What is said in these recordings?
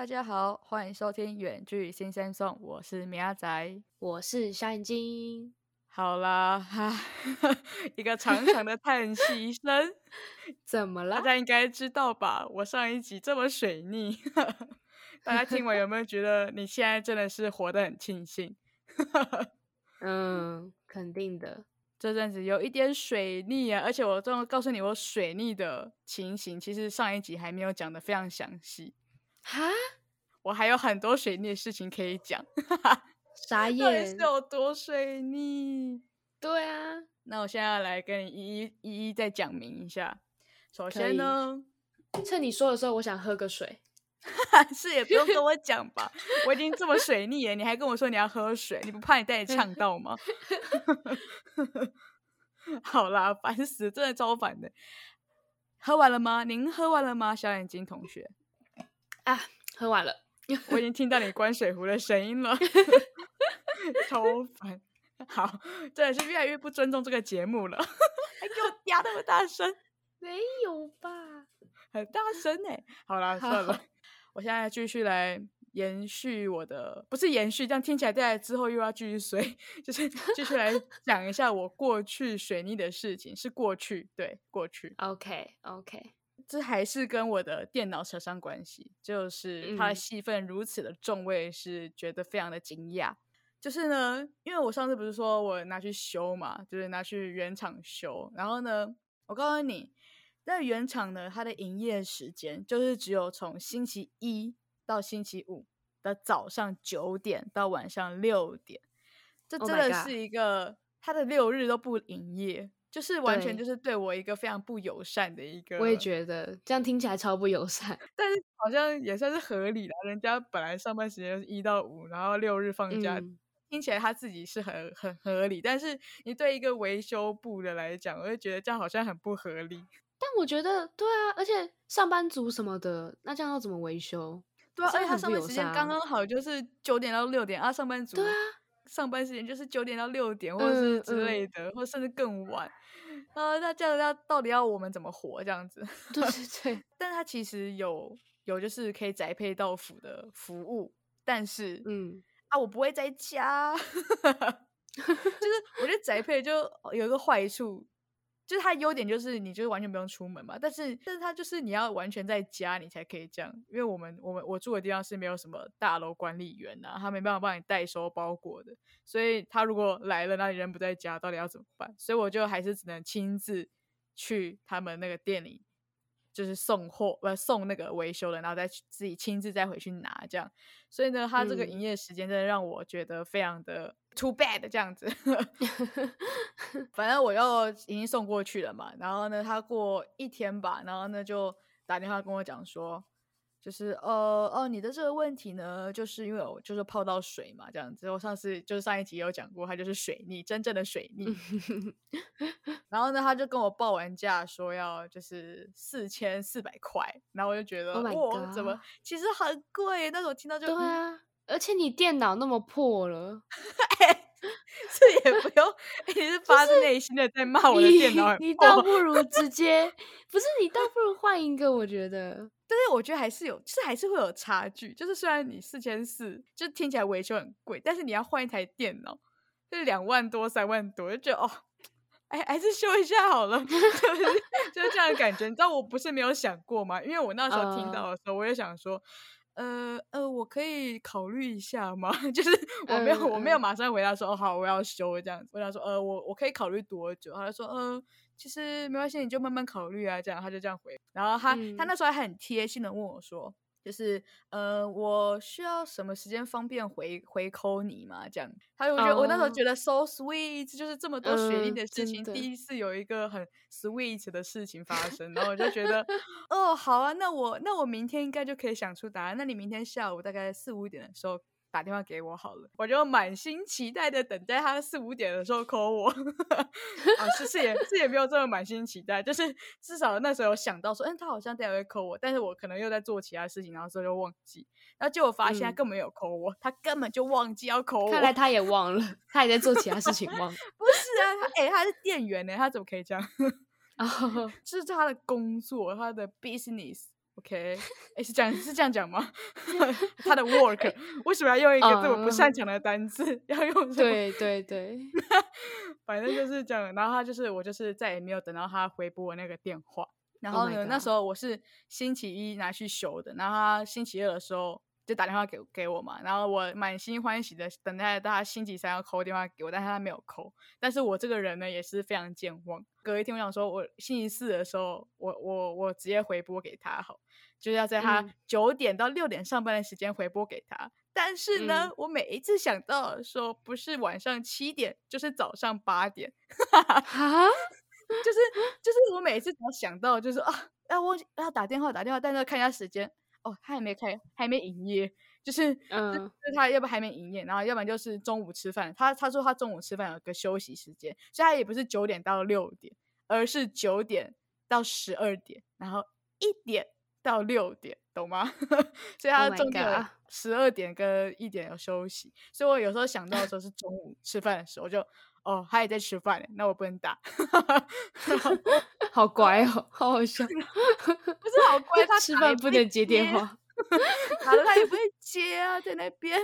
大家好，欢迎收听《远距新生颂》，我是米阿仔，我是小眼睛。好啦，哈，一个长长的叹息声，怎么了？大家应该知道吧？我上一集这么水逆，大家听完有没有觉得你现在真的是活得很庆幸？嗯，肯定的。这阵子有一点水逆啊，而且我终于告诉你我水逆的情形，其实上一集还没有讲的非常详细。哈，我还有很多水逆的事情可以讲。傻眼，是有多水逆？对啊，那我现在要来跟你一一一一再讲明一下。首先呢，趁你说的时候，我想喝个水。是也不用跟我讲吧，我已经这么水逆了，你还跟我说你要喝水，你不怕你带你呛到吗？好啦，烦死，真的超烦的。喝完了吗？您喝完了吗，小眼睛同学？啊，喝完了，我已经听到你关水壶的声音了，超烦。好，真的是越来越不尊重这个节目了，还给我嗲那么大声，没有吧？很大声哎，好啦，算了。我现在继续来延续我的，不是延续，这样听起来在之后又要继续水，就是继续来讲一下我过去水逆的事情，是过去，对，过去。OK OK，这还是跟我的电脑扯上关系，就是它的戏份如此的重，我也是觉得非常的惊讶。就是呢，因为我上次不是说我拿去修嘛，就是拿去原厂修，然后呢，我告诉你。在原厂呢，它的营业时间就是只有从星期一到星期五的早上九点到晚上六点，这真的是一个它的六日都不营业，就是完全就是对我一个非常不友善的一个。我也觉得这样听起来超不友善，但是好像也算是合理的。人家本来上班时间是一到五，然后六日放假，听起来他自己是很很合理。但是你对一个维修部的来讲，我就觉得这样好像很不合理。但我觉得对啊，而且上班族什么的，那这样要怎么维修？对啊，而且他上班时间刚刚好，就是九点到六点啊。上班族对啊，上班时间就是九点到六点，或者是之类的，或甚至更晚。啊，那这样要到底要我们怎么活？这样子？对对对。但他其实有有就是可以宅配到府的服务，但是嗯啊，我不会在家。就是我觉得宅配就有一个坏处。就是它优点就是你就是完全不用出门嘛，但是但是它就是你要完全在家你才可以这样，因为我们我们我住的地方是没有什么大楼管理员呐，他没办法帮你代收包裹的，所以他如果来了，那你人不在家，到底要怎么办？所以我就还是只能亲自去他们那个店里，就是送货不送那个维修的，然后再自己亲自再回去拿这样。所以呢，他这个营业时间真的让我觉得非常的。Too bad 这样子 反正我又已经送过去了嘛。然后呢，他过一天吧，然后呢就打电话跟我讲说，就是呃哦，你的这个问题呢，就是因为我就是泡到水嘛，这样子。我上次就是上一集有讲过，它就是水逆，真正的水逆。然后呢，他就跟我报完价，说要就是四千四百块。然后我就觉得，哇，怎么其实很贵？但是我听到就对啊。而且你电脑那么破了，这也不用，你是发自内心的在骂我的电脑。你倒不如直接，不是你倒 不如换一个，我觉得。但是我觉得还是有，就是还是会有差距。就是虽然你四千四，就听起来维修很贵，但是你要换一台电脑，就是两万多、三万多，就觉得哦，哎，还是修一下好了，就是这样的感觉。你知道我不是没有想过吗？因为我那时候听到的时候，我也想说。呃呃，我可以考虑一下吗？就是我没有，我没有马上回答说，哦好，我要修这样子。回答说，呃，我我可以考虑多久？他就说，呃，其实没关系，你就慢慢考虑啊。这样他就这样回。然后他他那时候还很贴心的问我说。就是呃，我需要什么时间方便回回扣你嘛？这样，还有我觉得我那时候觉得 so sweet，就是这么多学历的事情，第一次有一个很 sweet 的事情发生，然后我就觉得，哦，好啊，那我那我明天应该就可以想出答案。那你明天下午大概四五点的时候。打电话给我好了，我就满心期待的等待他四五点的时候 call 我。啊，是是也是也没有这么满心期待，就是至少那时候有想到说，嗯，他好像待会会 call 我，但是我可能又在做其他事情，然后之后就忘记。然后结果发现他根本没有 call 我，他根本就忘记要 call 我。看来他也忘了，他也在做其他事情忘。不是啊，他哎，他是店员呢，他怎么可以这样？啊，这是他的工作，他的 business。OK，哎，是这样是这样讲吗？他的 work 为什么要用一个这么不擅长的单词？要用对对对，反正就是这样。然后他就是我，就是再也没有等到他回拨我那个电话。然后呢，那时候我是星期一拿去修的，然后他星期二的时候就打电话给给我嘛。然后我满心欢喜的等待他星期三要扣电话给我，但是他没有扣。但是我这个人呢也是非常健忘。隔一天我想说，我星期四的时候，我我我直接回拨给他好。就是要在他九点到六点上班的时间回拨给他，但是呢，我每一次想到说不是晚上七点，就是早上八点，啊，就是就是我每一次只要想到就是啊，要我要打电话打电话，但是看一下时间，哦，他还没开，还没营业，就是嗯，就是他要不还没营业，然后要不然就是中午吃饭，他他说他中午吃饭有个休息时间，所以他也不是九点到六点，而是九点到十二点，然后一点。到六点，懂吗？所以他中间十二点跟一点有休息，所以我有时候想到的时候是中午吃饭的时候，就哦，他也在吃饭，那我不能打，好乖哦，好好笑，不是好。乖，他吃饭不能接电话，打了他也不会接啊，在那边。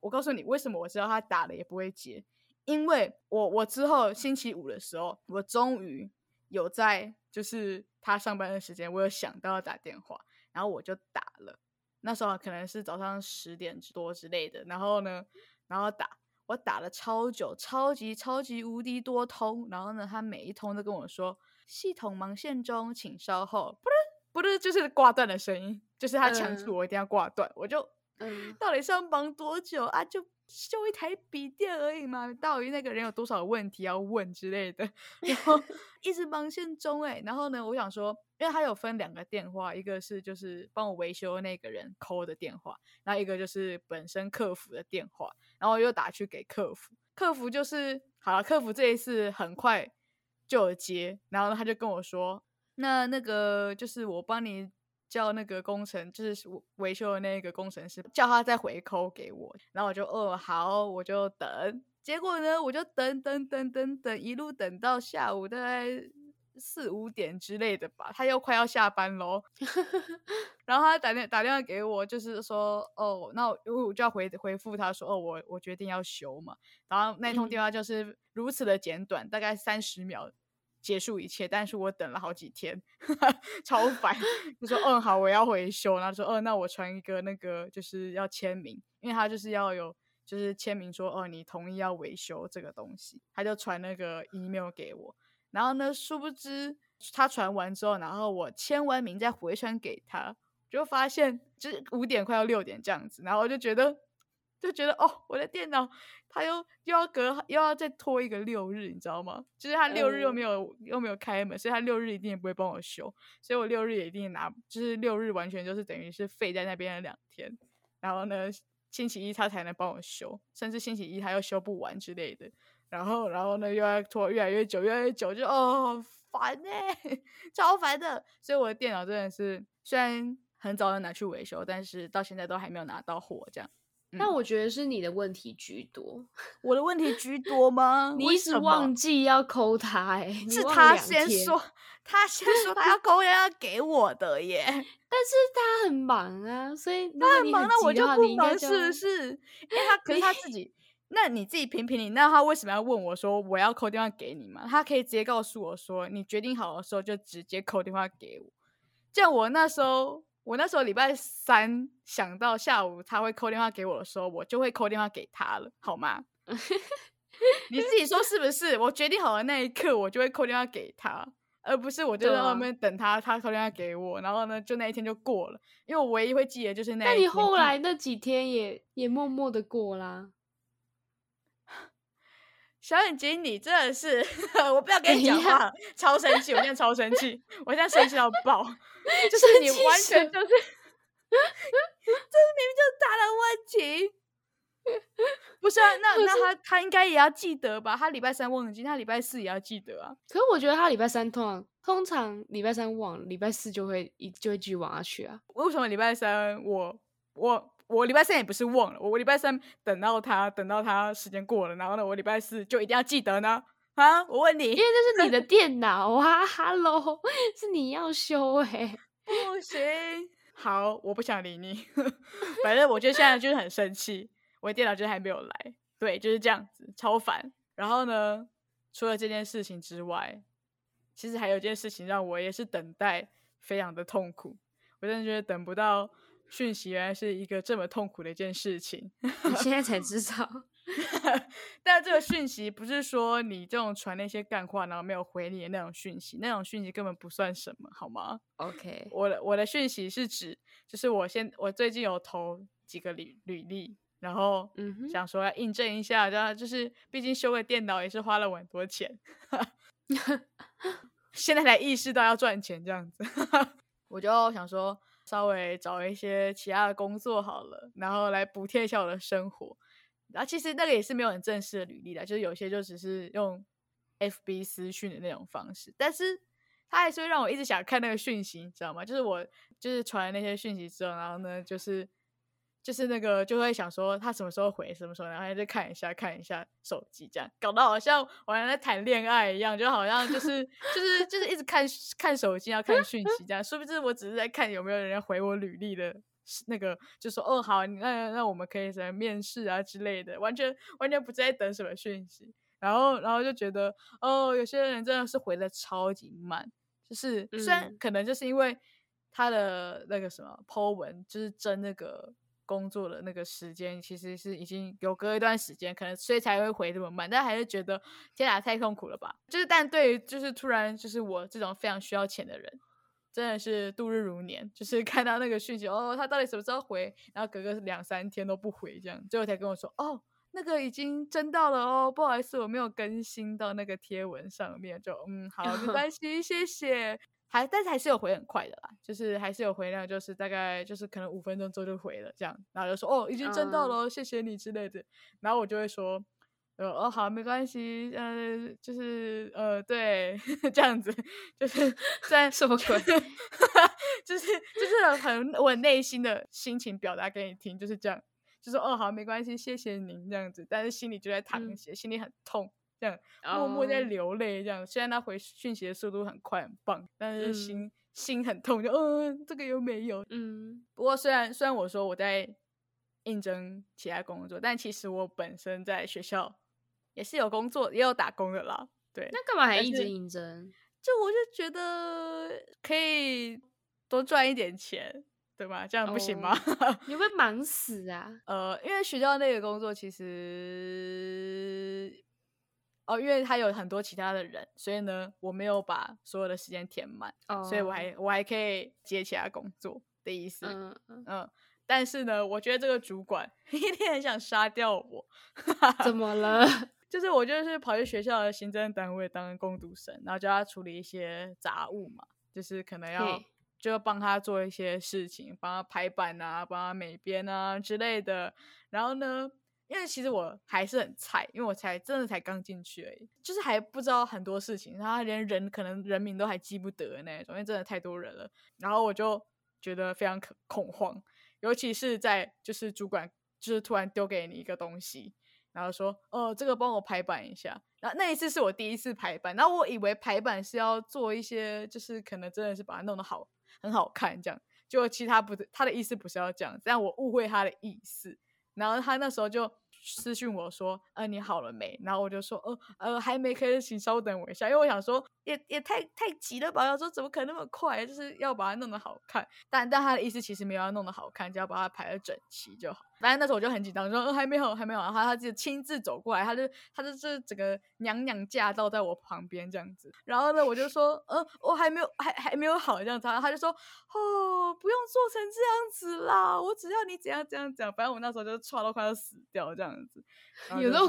我告诉你，为什么我知道他打了也不会接，因为我我之后星期五的时候，我终于有在就是。他上班的时间，我有想到要打电话，然后我就打了。那时候可能是早上十点多之类的，然后呢，然后打，我打了超久，超级超级无敌多通，然后呢，他每一通都跟我说系统忙线中，请稍后，不是不是，就是挂断的声音，就是他强制我一定要挂断，我就，到底是要忙多久啊？就。修一台笔电而已嘛，到底那个人有多少问题要问之类的，然后一直忙线中哎，然后呢，我想说，因为他有分两个电话，一个是就是帮我维修那个人扣的电话，然后一个就是本身客服的电话，然后又打去给客服，客服就是好了，客服这一次很快就有接，然后他就跟我说，那那个就是我帮你。叫那个工程，就是维修的那个工程师，叫他再回扣给我，然后我就哦好，我就等。结果呢，我就等等等等等，一路等到下午大概四五点之类的吧，他又快要下班喽。然后他打电打电话给我，就是说哦，那我就要回回复他说哦，我我决定要修嘛。然后那通电话就是如此的简短，大概三十秒。结束一切，但是我等了好几天，超烦。就说嗯好，我要回修。然后说嗯，那我传一个那个就是要签名，因为他就是要有就是签名说哦你同意要维修这个东西，他就传那个 email 给我。然后呢，殊不知他传完之后，然后我签完名再回传给他，就发现就是五点快要六点这样子，然后我就觉得就觉得哦我的电脑。它又又要隔又要再拖一个六日，你知道吗？就是他六日又没有又没有开门，所以他六日一定也不会帮我修，所以我六日也一定拿，就是六日完全就是等于是废在那边的两天。然后呢，星期一他才能帮我修，甚至星期一他又修不完之类的。然后然后呢又要拖越来越久，越来越久，就哦烦呢，超烦的。所以我的电脑真的是虽然很早就拿去维修，但是到现在都还没有拿到货，这样。但我觉得是你的问题居多，我的问题居多吗？你一直忘记要扣他，哎，是他先说，他先 说他要扣要给我的耶。但是他很忙啊，所以他很忙，那我就不忙，是不是？因为他可是他自己，那你自己评评理，那他为什么要问我说我要扣电话给你嘛？他可以直接告诉我说，你决定好的时候就直接扣电话给我，这样我那时候。我那时候礼拜三想到下午他会扣电话给我的时候，我就会扣电话给他了，好吗？你自己说是不是？我决定好的那一刻，我就会扣电话给他，而不是我就在外面等他，他扣电话给我，然后呢，就那一天就过了。因为我唯一会记得就是那。那你后来那几天也也默默的过啦。小眼睛，你真的是，我不要跟你讲话，超生气！我现在超生气，我现在生气到爆，就是你完全就是，这明明就是他的问题，不是啊？那那他他应该也要记得吧？他礼拜三忘记，他礼拜四也要记得啊。可是我觉得他礼拜三通常通常礼拜三忘，礼拜四就会一就会继续往下去啊。为什么礼拜三我我？我礼拜三也不是忘了，我礼拜三等到他，等到他时间过了，然后呢，我礼拜四就一定要记得呢？啊，我问你，因为这是你的 电脑啊，Hello，是你要修哎，不行。好，我不想理你。反正我觉得现在就是很生气，我的电脑就是还没有来。对，就是这样子，超烦。然后呢，除了这件事情之外，其实还有一件事情让我也是等待非常的痛苦。我真的觉得等不到讯息，原来是一个这么痛苦的一件事情。你现在才知道。但这个讯息不是说你这种传那些干话，然后没有回你的那种讯息，那种讯息根本不算什么，好吗？OK，我的我的讯息是指，就是我现我最近有投几个履履历，然后想说要印证一下，就就是毕竟修个电脑也是花了我很多钱，现在才意识到要赚钱这样子，我就想说稍微找一些其他的工作好了，然后来补贴一下我的生活。然后其实那个也是没有很正式的履历的，就是有些就只是用 FB 私讯的那种方式，但是他还是会让我一直想看那个讯息，你知道吗？就是我就是传那些讯息之后，然后呢，就是就是那个就会想说他什么时候回，什么时候，然后就看一下看一下手机，这样搞得好像我还在谈恋爱一样，就好像就 是就是就是一直看看手机要看讯息这样，殊不知我只是在看有没有人回我履历的。那个就说哦好，那那我们可以什么面试啊之类的，完全完全不在等什么讯息，然后然后就觉得哦，有些人真的是回的超级慢，就是虽然可能就是因为他的那个什么 Po 文，就是争那个工作的那个时间，其实是已经有隔一段时间，可能所以才会回这么慢，但还是觉得天哪，太痛苦了吧？就是但对于就是突然就是我这种非常需要钱的人。真的是度日如年，就是看到那个讯息哦，他到底什么时候回？然后隔个两三天都不回，这样最后才跟我说哦，那个已经征到了哦，不好意思，我没有更新到那个贴文上面，就嗯，好，没关系，谢谢。还但是还是有回很快的啦，就是还是有回量，就是大概就是可能五分钟之后就回了这样，然后就说哦，已经挣到了，谢谢你之类的，然后我就会说。呃哦，好，没关系，呃，就是呃，对，这样子，就是 在什么鬼？就是就是很我内心的心情表达给你听，就是这样，就说哦，好，没关系，谢谢您这样子，但是心里就在淌血，心里很痛，这样默默在流泪，这样。虽然他回讯息的速度很快很棒，但是心心很痛，就嗯，这个又没有，嗯。不过虽然虽然我说我在应征其他工作，但其实我本身在学校。也是有工作，也有打工的啦。对，那干嘛还一直应征？就我就觉得可以多赚一点钱，对吧？这样不行吗？你会忙死啊！呃，因为学校那个工作其实，哦，因为他有很多其他的人，所以呢，我没有把所有的时间填满，所以我还我还可以接其他工作的意思。嗯嗯。但是呢，我觉得这个主管 一定很想杀掉我。怎么了？就是我就是跑去学校的行政单位当工读生，然后叫他处理一些杂物嘛，就是可能要就要帮他做一些事情，帮他排版啊，帮他美编啊之类的。然后呢，因为其实我还是很菜，因为我才真的才刚进去而已，就是还不知道很多事情，然后连人可能人名都还记不得那种，因为真的太多人了。然后我就觉得非常恐恐慌，尤其是在就是主管就是突然丢给你一个东西。然后说，哦，这个帮我排版一下。然后那一次是我第一次排版，然后我以为排版是要做一些，就是可能真的是把它弄得好，很好看这样。就其他不是他的意思，不是要这样，但我误会他的意思。然后他那时候就。私信我说，呃，你好了没？然后我就说，呃，呃，还没，可以，请稍等我一下，因为我想说，也也太太急了吧？要说怎么可能那么快？就是要把它弄得好看，但但他的意思其实没有要弄得好看，只要把它排的整齐就好。反正那时候我就很紧张，说，呃，还没有，还没有。然后他就亲自走过来，他就他就是整个娘娘驾到在我旁边这样子。然后呢，我就说，呃，我还没有，还还没有好这样子。然后他就说，哦，不用做成这样子啦，我只要你怎样怎样讲。反正我那时候就差到快要死掉这样。有那么